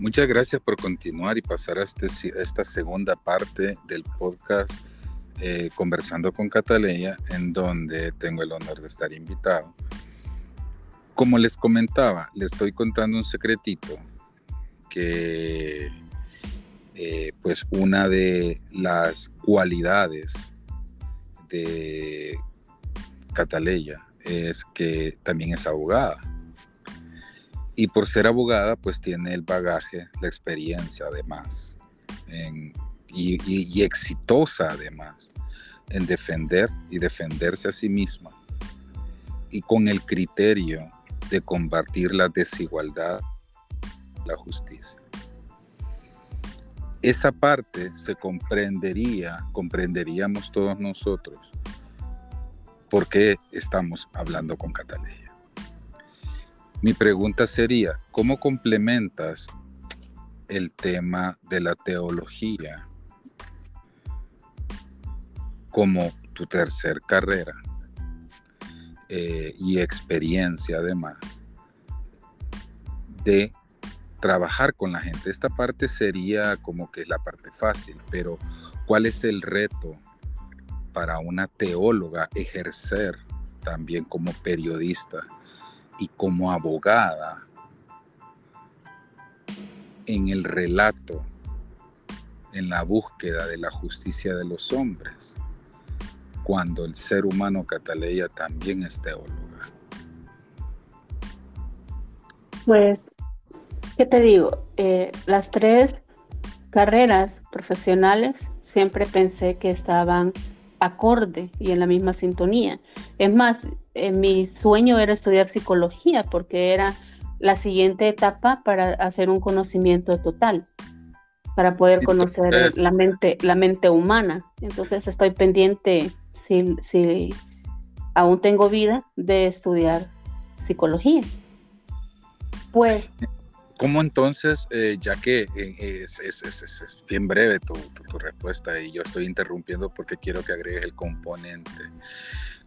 Muchas gracias por continuar y pasar a, este, esta segunda parte del podcast eh, Conversando con Cataleya, en donde tengo el honor de estar invitado. Como les comentaba, les estoy contando un secretito que eh, pues una de las cualidades de Cataleya es que también es abogada. Y por ser abogada, pues tiene el bagaje, la experiencia además, y, exitosa además, en defender y defenderse a sí misma. Y con el criterio de combatir la desigualdad, la justicia. Esa parte se comprendería, comprenderíamos todos nosotros, por qué estamos hablando con Catalina. Mi pregunta sería, ¿cómo complementas el tema de la teología como tu tercer carrera eh, y experiencia además de trabajar con la gente? Esta parte sería como que es la parte fácil, pero ¿cuál es el reto para una teóloga ejercer también como periodista? Y como abogada en el relato, en la búsqueda de la justicia de los hombres, cuando el ser humano cataleya también es teóloga? Pues, ¿qué te digo? Eh, las tres carreras profesionales siempre pensé que estaban acorde y en la misma sintonía. Es más, eh, mi sueño era estudiar psicología porque era la siguiente etapa para hacer un conocimiento total, para poder conocer la mente, la mente humana. Entonces estoy pendiente, si, si aún tengo vida, de estudiar psicología. Pues ¿Cómo entonces, eh, ya que eh, es, bien breve tu, respuesta y yo estoy interrumpiendo porque quiero que agregues el componente,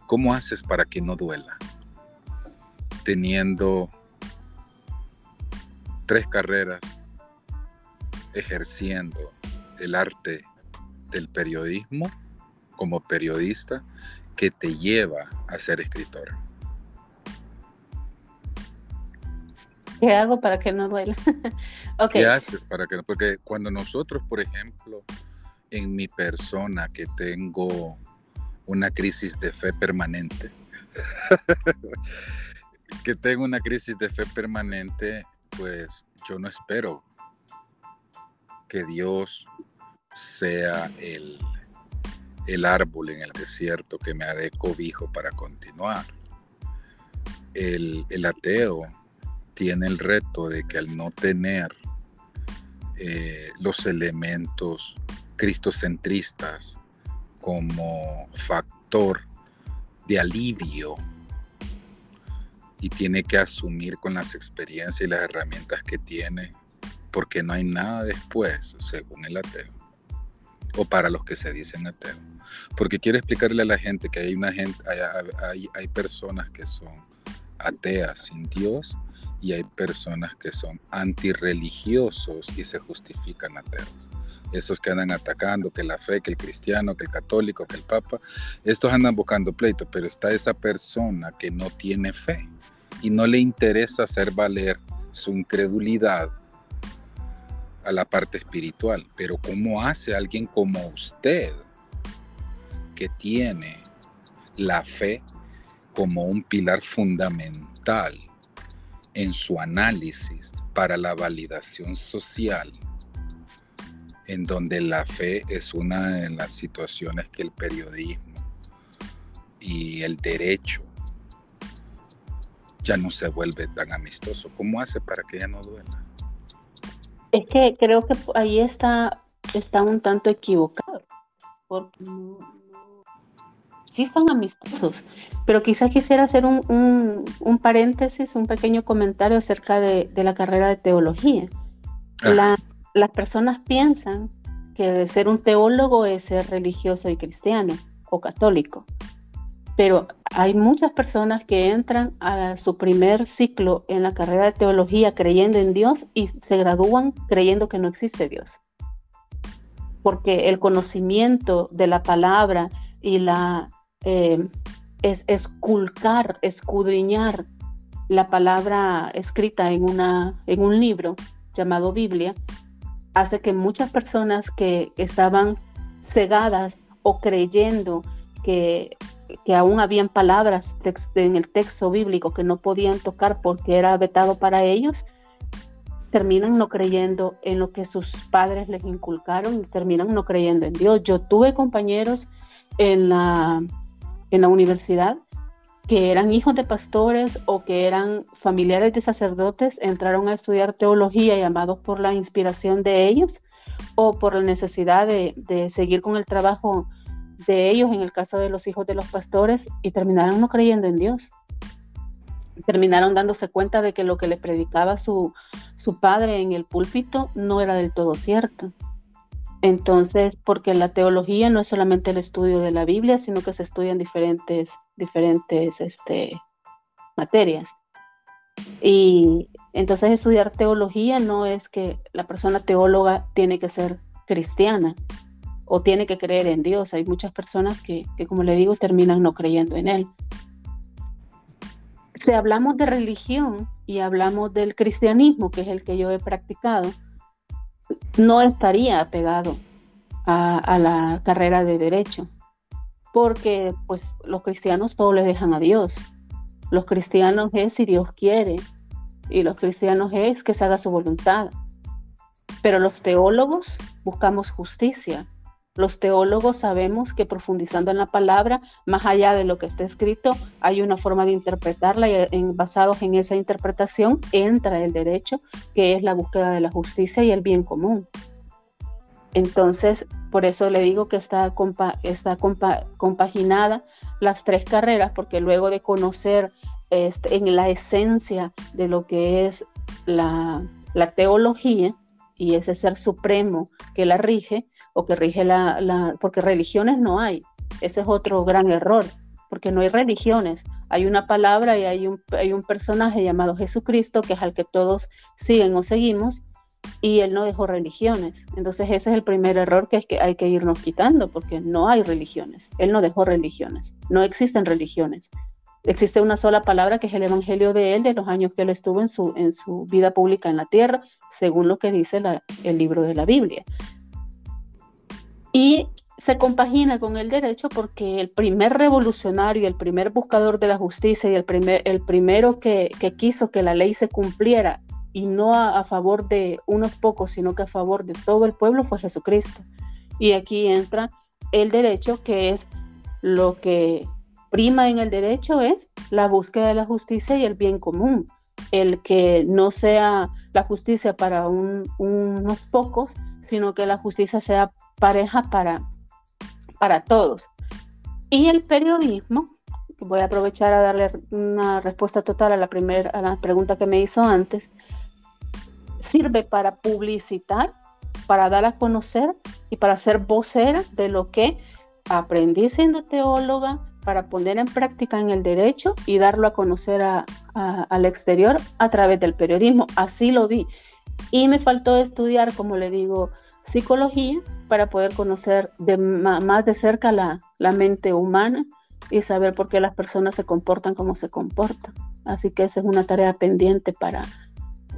¿cómo haces para que no duela? Teniendo tres carreras, ejerciendo el arte del periodismo como periodista que te lleva a ser escritora. ¿Qué hago para que no duela? okay. ¿Qué haces para que no? Porque cuando nosotros, por ejemplo, en mi persona que tengo una crisis de fe permanente, que tengo una crisis de fe permanente, pues yo no espero que Dios sea el, el árbol en el desierto que me ha de cobijo para continuar. El, el ateo tiene el reto de que al no tener eh, los elementos cristocentristas como factor de alivio y tiene que asumir con las experiencias y las herramientas que tiene, porque no hay nada después, según el ateo, o para los que se dicen ateo. Porque quiero explicarle a la gente que hay, una gente, hay, hay personas que son ateas sin Dios y hay personas que son antirreligiosos y se justifican ateos. Esos que andan atacando que la fe, que el cristiano, que el católico, que el papa, estos andan buscando pleito, pero está esa persona que no tiene fe y no le interesa hacer valer su incredulidad a la parte espiritual. Pero ¿cómo hace alguien como usted que tiene la fe como un pilar fundamental en su análisis para la validación social, en donde la fe es una de las situaciones que el periodismo y el derecho ya no se vuelve tan amistoso. ¿Cómo hace para que ya no duela? Es que creo que ahí está, está un tanto equivocado, sí son amistosos, pero quizás quisiera hacer un, paréntesis, un pequeño comentario acerca de, la carrera de teología. las personas piensan que ser un teólogo es ser religioso y cristiano o católico. pero hay muchas personas que entran a su primer ciclo en la carrera de teología creyendo en Dios y se gradúan creyendo que no existe Dios. Porque el conocimiento de la palabra y la eh, es esculcar, escudriñar la palabra escrita en, una, en un libro llamado Biblia, hace que muchas personas que estaban cegadas o creyendo que, que aún habían palabras en el texto bíblico que no podían tocar porque era vetado para ellos, terminan no creyendo en lo que sus padres les inculcaron y terminan no creyendo en Dios. Yo tuve compañeros en la, en la universidad que eran hijos de pastores o que eran familiares de sacerdotes, entraron a estudiar teología llamados por la inspiración de ellos o por la necesidad de, seguir con el trabajo de ellos, en el caso de los hijos de los pastores, y terminaron no creyendo en Dios. Terminaron dándose cuenta de que lo que les predicaba su, su padre en el púlpito no era del todo cierto. Entonces, porque la teología no es solamente el estudio de la Biblia, sino que se estudian diferentes, diferentes este, materias. Y entonces estudiar teología no es que la persona teóloga tiene que ser cristiana o tiene que creer en Dios. Hay muchas personas que, que como le digo, terminan no creyendo en Él. Si hablamos de religión y hablamos del cristianismo, que es el que yo he practicado, no estaría apegado a, la carrera de derecho, porque pues los cristianos todo le dejan a Dios. Los cristianos es si Dios quiere y los cristianos es que se haga su voluntad. Pero los teólogos buscamos justicia, los teólogos sabemos que profundizando en la palabra, más allá de lo que está escrito, hay una forma de interpretarla y en, basados en esa interpretación entra el derecho, que es la búsqueda de la justicia y el bien común. Entonces, por eso le digo que está, compaginada las tres carreras, porque luego de conocer este, en la esencia de lo que es la teología y ese ser supremo que la rige, o que rige la, porque religiones no hay. Ese es otro gran error, porque no hay religiones. Hay una palabra y hay un, hay un personaje llamado Jesucristo, que es al que todos siguen o seguimos, y él no dejó religiones. Entonces ese es el primer error que, es que hay que irnos quitando, porque no hay religiones. Él no dejó religiones. No existen religiones. Existe una sola palabra que es el Evangelio de él, de los años que él estuvo en su, en su vida pública en la tierra, según lo que dice el libro de la Biblia. Y se compagina con el derecho porque el primer revolucionario, el primer buscador de la justicia y el, primer, el primero que, quiso que la ley se cumpliera y no a, favor de unos pocos, sino que a favor de todo el pueblo fue Jesucristo. Y aquí entra el derecho, que es lo que prima en el derecho, es la búsqueda de la justicia y el bien común. El que no sea la justicia para unos pocos, sino que la justicia sea pareja para, para todos. Y el periodismo, voy a aprovechar a darle una respuesta total a la primera a la pregunta que me hizo antes, sirve para publicitar, para dar a conocer y para ser vocera de lo que aprendí siendo teóloga, para poner en práctica en el derecho y darlo a conocer al exterior a través del periodismo. Así lo vi. Y me faltó estudiar, como le digo, psicología para poder conocer de, más de cerca la, mente humana y saber por qué las personas se comportan como se comportan. Así que esa es una tarea pendiente para,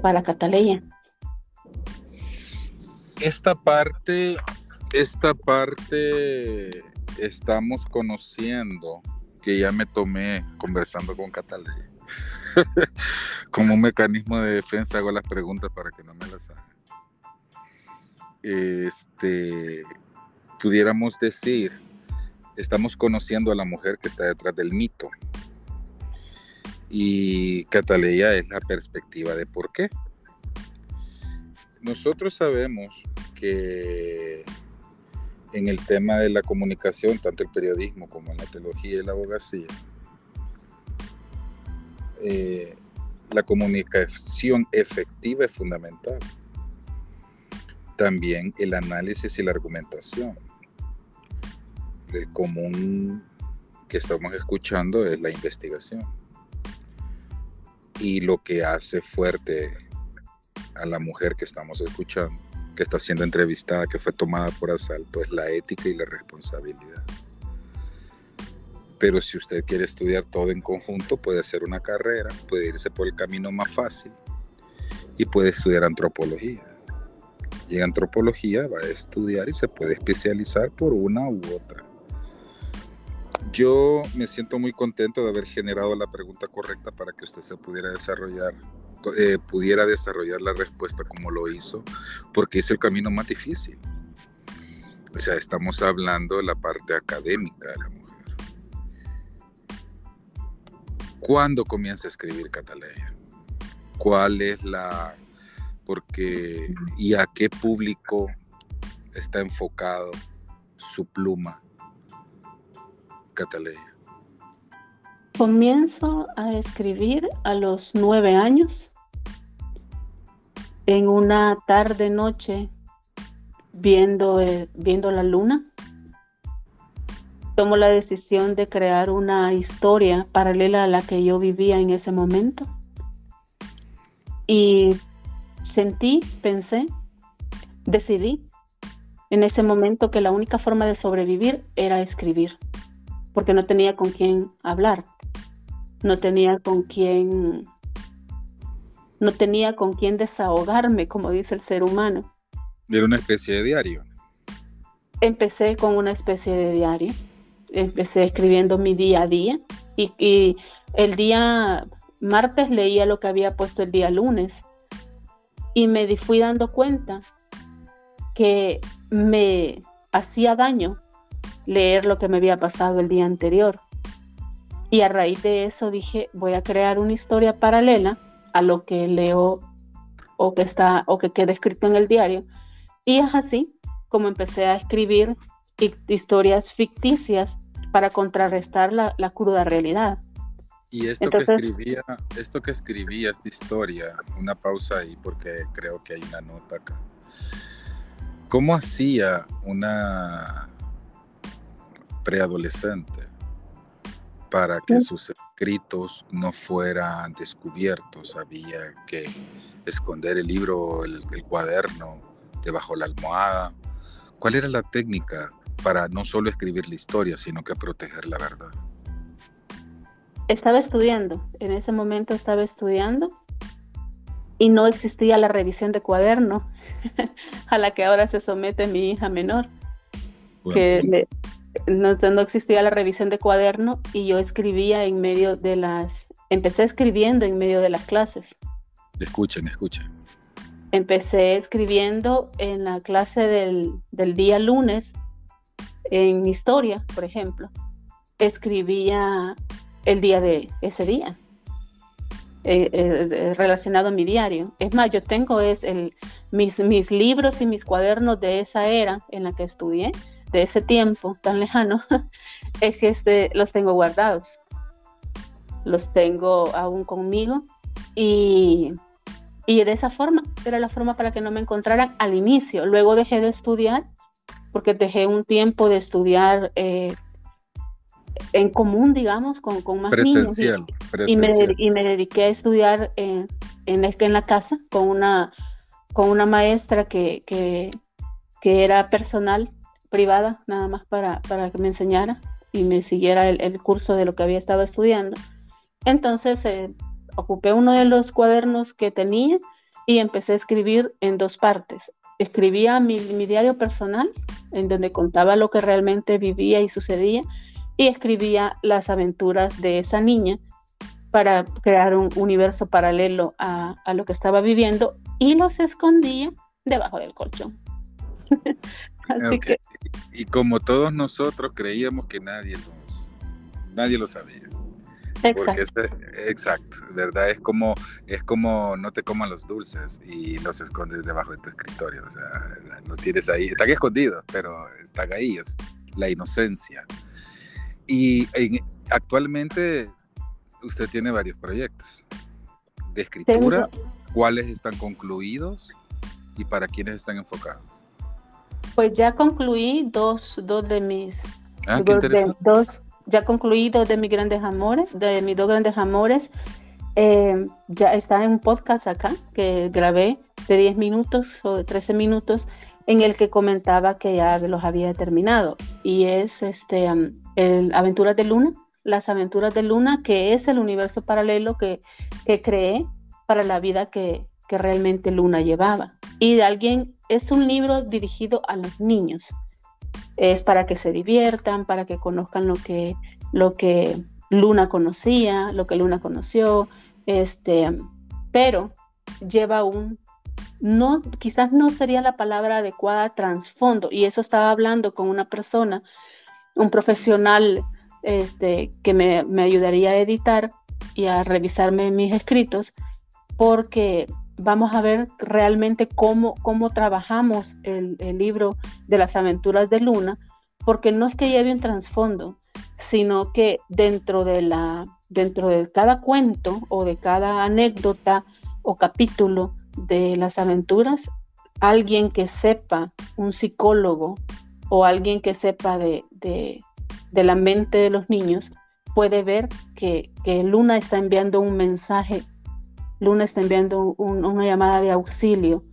para Cataleya. Esta parte, esta parte estamos conociendo, que ya me tomé conversando con Cataleya. Como un mecanismo de defensa hago las preguntas para que no me las hagan este, pudiéramos decir, estamos conociendo a la mujer que está detrás del mito. Y Cataleya es la perspectiva de por qué. Nosotros sabemos que en el tema de la comunicación, tanto el periodismo como en la teología y la abogacía, eh, la comunicación efectiva es fundamental también el análisis y la argumentación. El común que estamos escuchando es la investigación. Y lo que hace fuerte a la mujer que estamos escuchando, que está siendo entrevistada, que fue tomada por asalto, es la ética y la responsabilidad. Pero si usted quiere estudiar todo en conjunto, puede hacer una carrera, puede irse por el camino más fácil y puede estudiar antropología. Y en antropología va a estudiar y se puede especializar por una u otra. Yo me siento muy contento de haber generado la pregunta correcta para que usted se pudiera desarrollar, eh, pudiera desarrollar la respuesta como lo hizo, porque es el camino más difícil. O sea, estamos hablando de la parte académica de la mujer. ¿Cuándo comienza a escribir Cataleya? ¿Cuál es la... porque y a qué público está enfocado su pluma, Cataleya? Comienzo a escribir a los nueve años, en una tarde noche, viendo, eh, viendo la luna tomo la decisión de crear una historia paralela a la que yo vivía en ese momento. Y sentí, pensé, decidí en ese momento que la única forma de sobrevivir era escribir, porque no tenía con quién hablar, no tenía con quién no tenía con quién desahogarme, como dice el ser humano. Era una especie de diario. Empecé con una especie de diario empecé escribiendo mi día a día y, el día martes leía lo que había puesto el día lunes y me fui dando cuenta que me hacía daño leer lo que me había pasado el día anterior. Y a raíz de eso dije, voy a crear una historia paralela a lo que leo o que está o que queda escrito en el diario. Y es así como empecé a escribir historias ficticias para contrarrestar la, cruda realidad. Y esto que escribía, esto que escribía, esta historia, una pausa ahí porque creo que hay una nota acá. ¿Cómo hacía una preadolescente para que sus escritos no fueran descubiertos? Había que esconder el libro, el, el cuaderno debajo la almohada. ¿Cuál era la técnica para no solo escribir la historia, sino que proteger la verdad? Estaba estudiando, en ese momento estaba estudiando y no existía la revisión de cuaderno a la que ahora se somete mi hija menor. que no, no, existía la revisión de cuaderno y yo escribía en medio de las, empecé escribiendo en medio de las clases. Escuchen, escuchen. Empecé escribiendo en la clase del, del día lunes en historia, por ejemplo, escribía el día de ese día, eh, eh, relacionado a mi diario. Es más, yo tengo es el, mis, mis libros y mis cuadernos de esa era en la que estudié, de ese tiempo tan lejano, es que este, los tengo guardados. Los tengo aún conmigo y, y de esa forma era la forma para que no me encontraran al inicio. Luego dejé de estudiar porque dejé un tiempo de estudiar eh, en común, digamos, con, con más niños. Y, me, y, me, dediqué a estudiar en, en, en la casa con una, con una maestra que, que, que, era personal, privada, nada más para, para que me enseñara y me siguiera el, el curso de lo que había estado estudiando. Entonces eh, ocupé uno de los cuadernos que tenía y empecé a escribir en dos partes escribía mi, diario personal, en donde contaba lo que realmente vivía y sucedía, y escribía las aventuras de esa niña para crear un universo paralelo a, lo que estaba viviendo y los escondía debajo del colchón. Así que... Y como todos nosotros creíamos que nadie nadie lo sabía. Exacto. exacto, ¿verdad? Es como, es como no te coman los dulces y los escondes debajo de tu escritorio. O sea, los tienes ahí, están escondidos, pero están ahí, es la inocencia. Y actualmente usted tiene varios proyectos de escritura. ¿Cuáles están concluidos y para quiénes están enfocados? Pues ya concluí dos, dos de mis... Ah, dos, ya concluido de mis grandes amores, de mis dos grandes amores. Eh, ya está en un podcast acá que grabé de 10 minutos o de 13 minutos en el que comentaba que ya los había terminado. Y es este, el Aventuras de Luna, las aventuras de Luna, que es el universo paralelo que, que creé para la vida que, que realmente Luna llevaba. Y de alguien, es un libro dirigido a los niños. Es para que se diviertan, para que conozcan lo que, lo que Luna conocía, lo que Luna conoció, este, pero lleva un no, quizás no sería la palabra adecuada trasfondo, y eso estaba hablando con una persona, un profesional este, que me, ayudaría a editar y a revisarme mis escritos, porque vamos a ver realmente cómo, cómo trabajamos el, el, libro de las aventuras de Luna, porque no es que lleve un trasfondo, sino que dentro de, la, dentro de cada cuento o de cada anécdota o capítulo de las aventuras, alguien que sepa, un psicólogo o alguien que sepa de, de, la mente de los niños, puede ver que, Luna está enviando un mensaje, Luna está enviando una llamada de auxilio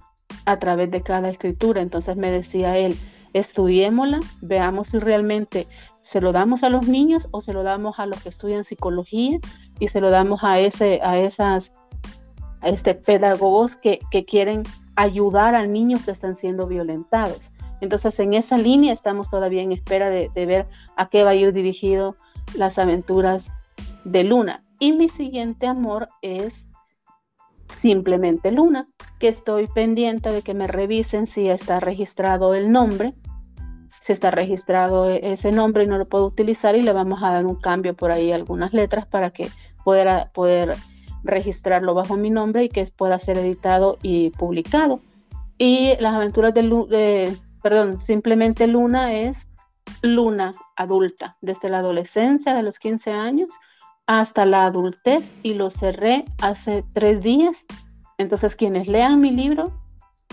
a través de cada escritura. Entonces me decía él, estudiémosla, veamos si realmente se lo damos a los niños o se lo damos a los que estudian psicología y se lo damos a, ese, a esas este, pedagogos que, quieren ayudar a niños que están siendo violentados. Entonces, en esa línea estamos todavía en espera de, ver a qué va a ir dirigido las aventuras de Luna. Y mi siguiente amor es simplemente Luna, que estoy pendiente de que me revisen si está registrado el nombre, si está registrado e, ese nombre y no lo puedo utilizar y le vamos a dar un cambio por ahí algunas letras para que pueda poder registrarlo bajo mi nombre y que pueda ser editado y publicado. Y las aventuras de, perdón, simplemente Luna es Luna adulta, desde la adolescencia de los 15 años hasta la adultez y lo cerré hace tres días. Entonces quienes lean mi libro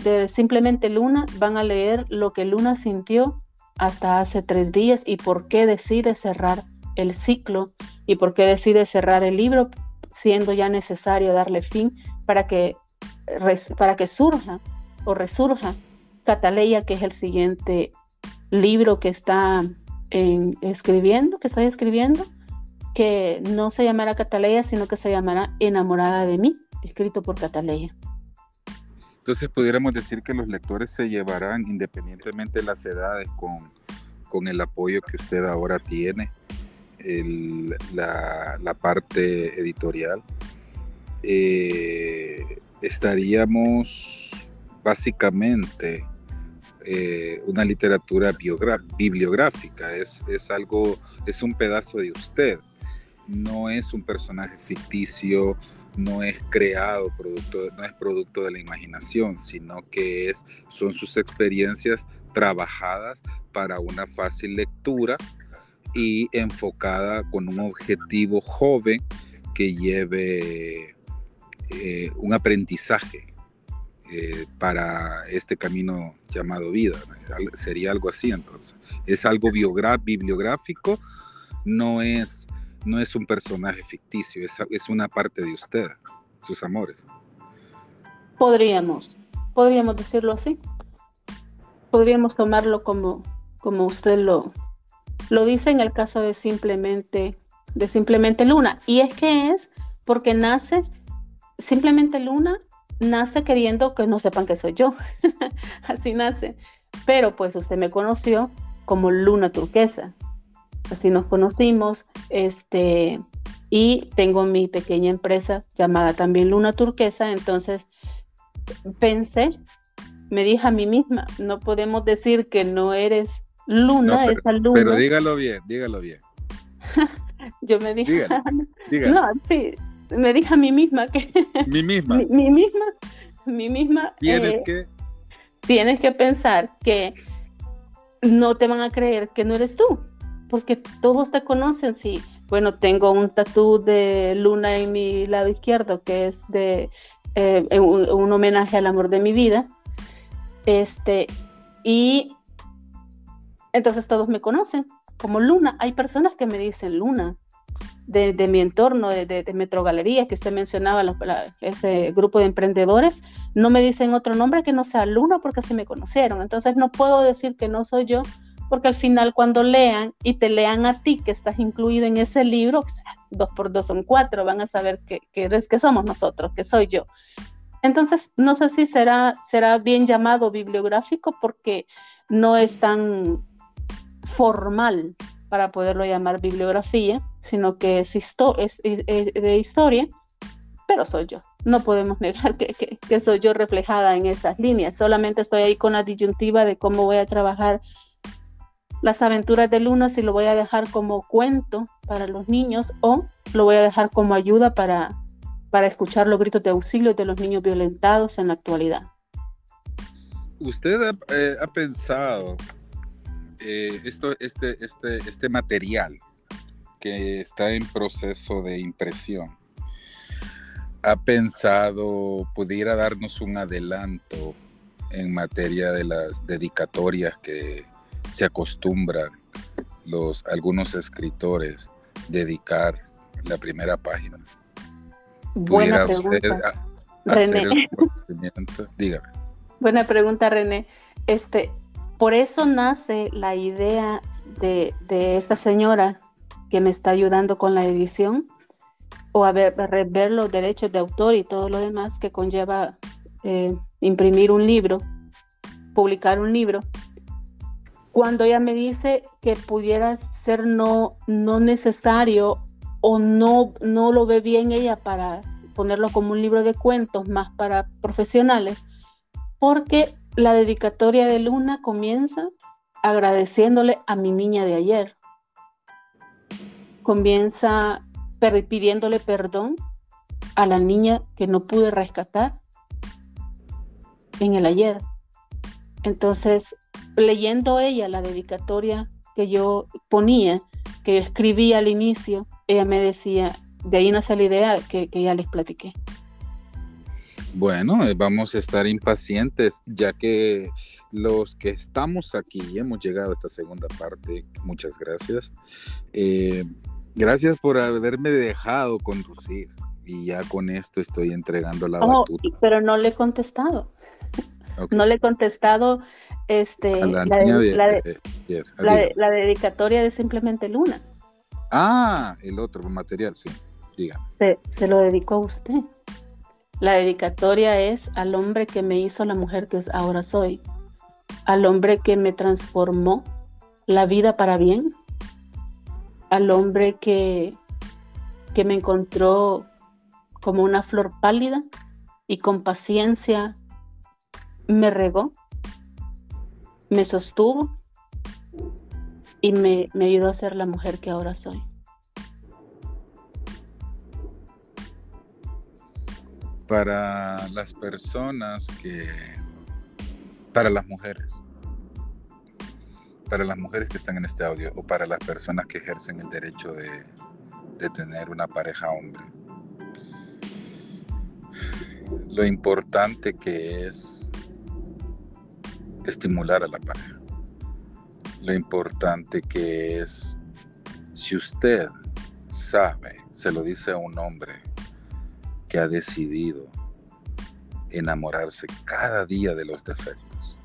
de simplemente Luna van a leer lo que Luna sintió hasta hace tres días y por qué decide cerrar el ciclo y por qué decide cerrar el libro siendo ya necesario darle fin para que, para que surja o resurja Cataleya, que es el siguiente libro que está en, escribiendo, que estoy escribiendo, que no se llamará Cataleya, sino que se llamará Enamorada de mí, escrito por Cataleya. Entonces pudiéramos decir que los lectores se llevarán, independientemente de las edades, con, con el apoyo que usted ahora tiene la, parte editorial, eh, estaríamos básicamente eh, una literatura bibliográfica, es, es algo, es un pedazo de usted, no es un personaje ficticio, no es creado, producto, no es producto de la imaginación, sino que es, son sus experiencias trabajadas para una fácil lectura y enfocada con un objetivo joven que lleve eh, un aprendizaje eh, para este camino llamado vida. Sería algo así entonces. Es algo bibliográfico, no es, no es un personaje ficticio, es, es una parte de usted, sus amores. Podríamos, podríamos decirlo así. Podríamos tomarlo como, como usted lo, lo dice en el caso de simplemente, de simplemente Luna. Y es que es porque nace, simplemente Luna nace queriendo que no sepan que soy yo. Así nace. Pero pues usted me conoció como Luna Turquesa. Así nos conocimos. Este, y tengo mi pequeña empresa llamada también Luna Turquesa. Entonces pensé, me dije a mí misma, no podemos decir que no eres Luna, es esa luna. Pero dígalo bien, dígalo bien. Yo me dije, no, sí, me dije a mí misma que... Mi misma. mi, misma, mi misma... Tienes eh, que... Tienes que pensar que no te van a creer que no eres tú, porque todos te conocen, sí. Bueno, tengo un tatú de luna en mi lado izquierdo que es de eh, un, un homenaje al amor de mi vida. Este, y entonces todos me conocen. como Luna. Hay personas que me dicen Luna, de, de mi entorno, de, de, de, Metrogalería, que usted mencionaba, ese grupo de emprendedores, no me dicen otro nombre que no sea Luna porque así me conocieron. Entonces no puedo decir que no soy yo, porque al final cuando lean y te lean a ti, que estás incluido en ese libro, dos por dos son cuatro, van a saber que, que, que somos nosotros, que soy yo. Entonces, no sé si será, será bien llamado bibliográfico porque no es tan formal para poderlo llamar bibliografía, sino que es, es, es de historia, pero soy yo. No podemos negar que, que, que, soy yo reflejada en esas líneas. Solamente estoy ahí con la disyuntiva de cómo voy a trabajar las aventuras de Luna, si lo voy a dejar como cuento para los niños o lo voy a dejar como ayuda para, para escuchar los gritos de auxilio de los niños violentados en la actualidad. ¿Usted ha, eh, ha pensado eh, esto, este, este, este material que está en proceso de impresión? ¿Ha pensado, pudiera darnos un adelanto en materia de las dedicatorias que se acostumbran los, algunos escritores dedicar la primera página? Buena pregunta. René. Dígame. Buena pregunta, René. Este, por eso nace la idea de, de, esta señora que me está ayudando con la edición o a ver, a ver los derechos de autor y todo lo demás que conlleva eh, imprimir un libro, publicar un libro. Cuando ella me dice que pudiera ser no, no necesario o no, no lo ve bien ella para ponerlo como un libro de cuentos más para profesionales, porque la dedicatoria de Luna comienza agradeciéndole a mi niña de ayer. Comienza pidiéndole perdón a la niña que no pude rescatar en el ayer. Entonces, leyendo ella la dedicatoria que yo ponía, que yo escribí al inicio, ella me decía, de ahí nace la idea que, que ya les platiqué. Bueno, eh, vamos a estar impacientes, ya que los que estamos aquí hemos llegado a esta segunda parte. Muchas gracias. Eh, gracias por haberme dejado conducir. Y ya con esto estoy entregando la oh, batuta. Pero no le he contestado. Okay. No le he contestado este, la, la, de, la, de, de, la, dedicatoria de Simplemente Luna. Ah, el otro material, sí. Dígame. Se, se lo dedicó a usted. La dedicatoria es al hombre que me hizo la mujer que ahora soy, al hombre que me transformó la vida para bien, al hombre que, que me encontró como una flor pálida y con paciencia me regó, me sostuvo y me, me ayudó a ser la mujer que ahora soy. para las personas que, para las mujeres, para las mujeres que están en este audio o para las personas que ejercen el derecho de, de tener una pareja hombre. Lo importante que es estimular a la pareja. Lo importante que es, si usted sabe, se lo dice a un hombre que ha decidido enamorarse cada día de los defectos,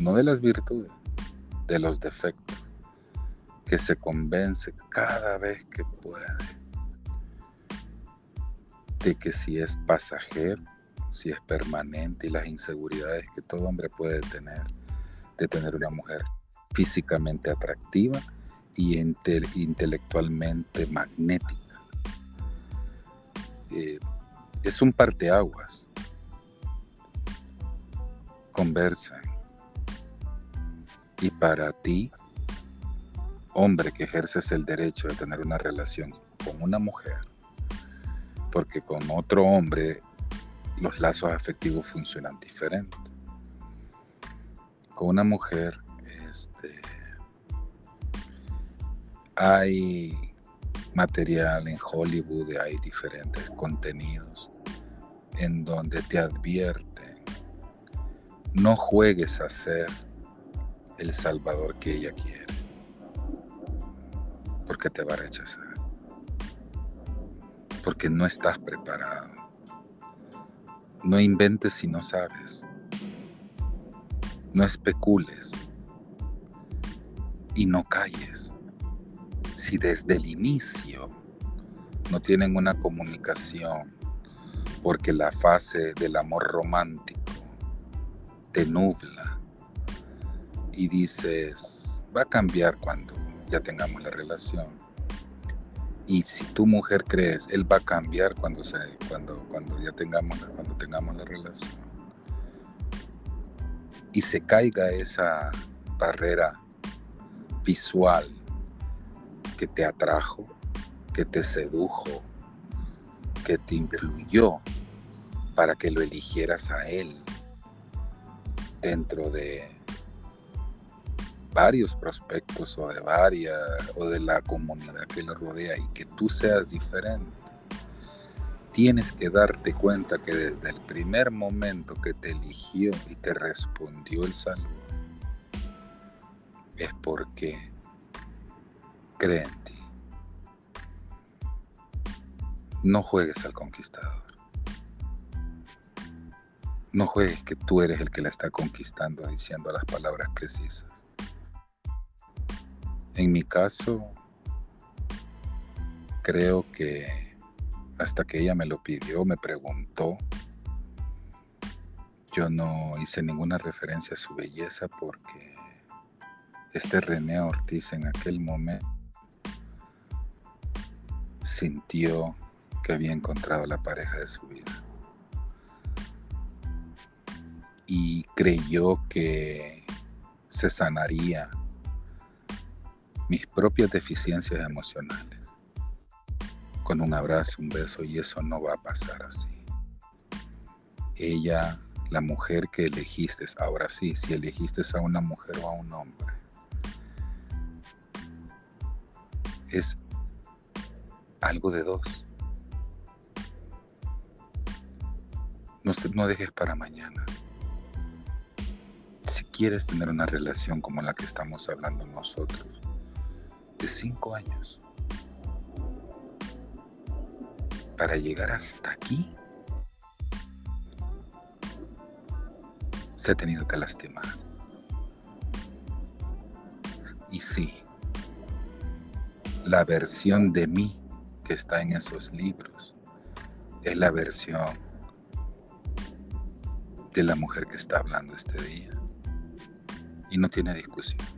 no de las virtudes, de los defectos, que se convence cada vez que puede de que si es pasajero, si es permanente y las inseguridades que todo hombre puede tener de tener una mujer físicamente atractiva y intelectualmente magnética. Eh, es un parteaguas. Conversa. Y para ti, hombre que ejerces el derecho de tener una relación con una mujer, porque con otro hombre los lazos afectivos funcionan diferente. Con una mujer, este, hay material en Hollywood, hay diferentes contenidos en donde te advierten, no juegues a ser el salvador que ella quiere. porque te va a rechazar. Porque no estás preparado. No inventes si no sabes. No especules. Y no calles. Si desde el inicio no tienen una comunicación, porque la fase del amor romántico te nubla y dices, va a cambiar cuando ya tengamos la relación. Y si tu mujer crees, él va a cambiar cuando, se, cuando, cuando ya tengamos, cuando tengamos la relación. Y se caiga esa barrera visual que te atrajo, que te sedujo, que te influyó para que lo eligieras a él dentro de varios prospectos o de varias o de la comunidad que lo rodea y que tú seas diferente, tienes que darte cuenta que desde el primer momento que te eligió y te respondió el saludo, es porque cree en ti. No juegues al conquistador. No juegues que tú eres el que la está conquistando diciendo las palabras precisas. En mi caso, creo que hasta que ella me lo pidió, me preguntó, yo no hice ninguna referencia a su belleza porque este René Ortiz en aquel momento sintió que había encontrado la pareja de su vida. Y creyó que se sanaría mis propias deficiencias emocionales con un abrazo, un beso, y eso no va a pasar así. Ella, la mujer que elegiste, ahora sí, si elegiste a una mujer o a un hombre, es algo de dos. No, no dejes para mañana. Si quieres tener una relación como la que estamos hablando nosotros, de cinco años, para llegar hasta aquí, se ha tenido que lastimar. Y sí, la versión de mí que está en esos libros es la versión de la mujer que está hablando este día. Y no tiene discusión.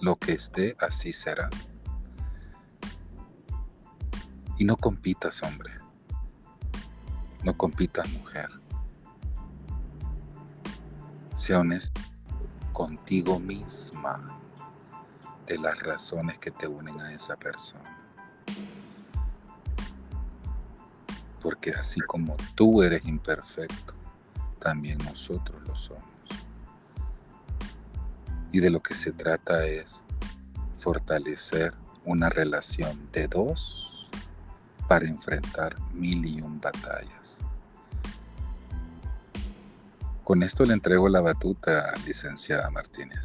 Lo que esté, así será. Y no compitas, hombre. No compitas, mujer. Sea honesto contigo misma de las razones que te unen a esa persona. Porque así como tú eres imperfecto, también nosotros lo somos. Y de lo que se trata es fortalecer una relación de dos para enfrentar mil y un batallas. Con esto le entrego la batuta, licenciada Martínez.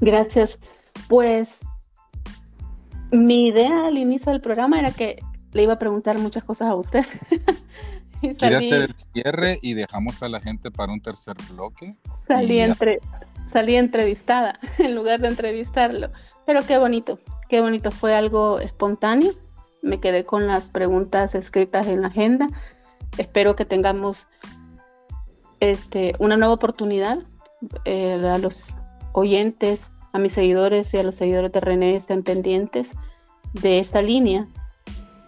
Gracias. Pues mi idea al inicio del programa era que le iba a preguntar muchas cosas a usted. ¿Quiere hacer el cierre y dejamos a la gente para un tercer bloque? Salí, entre, salí entrevistada en lugar de entrevistarlo. Pero qué bonito, qué bonito. Fue algo espontáneo. Me quedé con las preguntas escritas en la agenda. Espero que tengamos este, una nueva oportunidad. Eh, a los oyentes, a mis seguidores y a los seguidores de René estén pendientes de esta línea,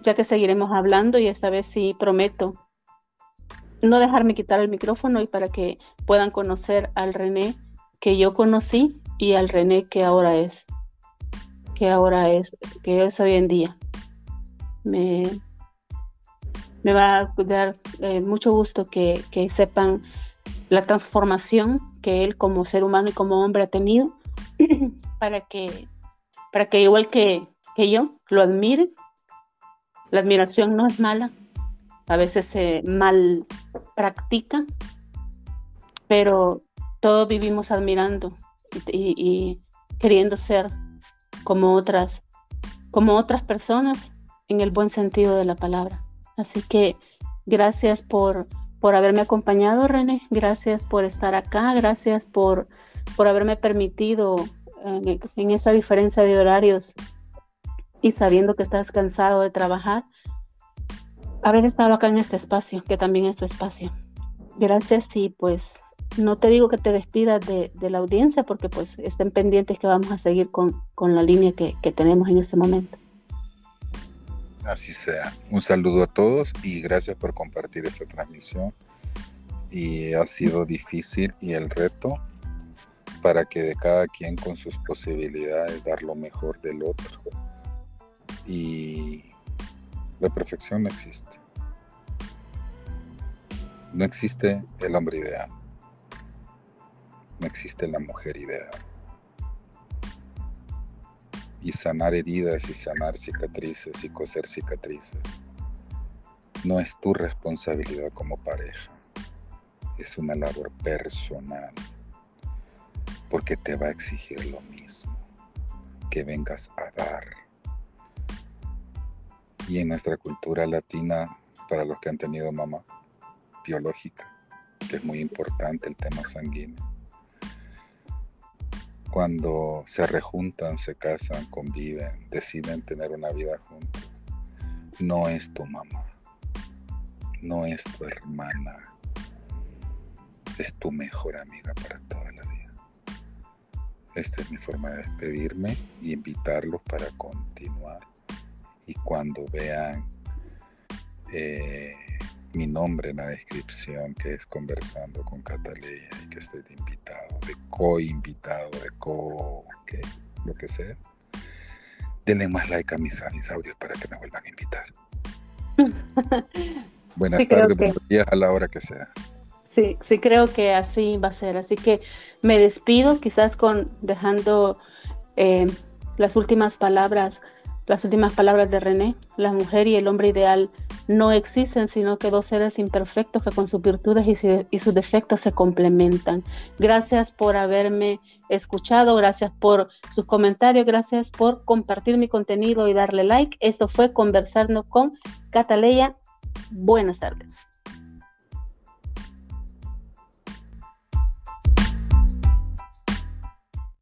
ya que seguiremos hablando y esta vez sí prometo no dejarme quitar el micrófono y para que puedan conocer al René que yo conocí y al René que ahora es, que ahora es, que es hoy en día. Me, me va a dar eh, mucho gusto que, sepan la transformación que él como ser humano y como hombre ha tenido para que, para que igual que, que yo lo admiren. La admiración no es mala, a veces se mal practica, pero todos vivimos admirando y, queriendo ser como otras, como otras personas en el buen sentido de la palabra. Así que gracias por, por haberme acompañado, René. Gracias por estar acá. Gracias por, por haberme permitido en, en esa diferencia de horarios y sabiendo que estás cansado de trabajar, haber estado acá en este espacio, que también es tu espacio. Gracias y pues no te digo que te despidas de, la audiencia porque pues estén pendientes que vamos a seguir con, la línea que, que tenemos en este momento. Así sea. Un saludo a todos y gracias por compartir esta transmisión. Y ha sido difícil y el reto para que de cada quien con sus posibilidades dar lo mejor del otro. Y la perfección no existe. No existe el hombre ideal. No existe la mujer ideal. Y sanar heridas y sanar cicatrices y coser cicatrices no es tu responsabilidad como pareja. Es una labor personal. Porque te va a exigir lo mismo. Que vengas a dar. Y en nuestra cultura latina, para los que han tenido mamá biológica, que es muy importante el tema sanguíneo cuando se rejuntan, se casan, conviven, deciden tener una vida juntos, no es tu mamá, no es tu hermana, es tu mejor amiga para toda la vida. Esta es mi forma de despedirme y invitarlos para continuar. Y cuando vean eh, mi nombre en la descripción, que es conversando con Catalea y que estoy de invitado, de co-invitado, de co, que lo que sea. Denle más like a mis, audios para que me vuelvan a invitar. Buenas tardes, buenos días a la hora que sea. Sí, sí creo que así va a ser. Así que me despido, quizás con dejando eh, las últimas palabras las últimas palabras de René, la mujer y el hombre ideal no existen, sino que dos seres imperfectos que con sus virtudes y, sus defectos se complementan. Gracias por haberme escuchado, gracias por sus comentarios, gracias por compartir mi contenido y darle like. Esto fue Conversando con Cataleya. Buenas tardes.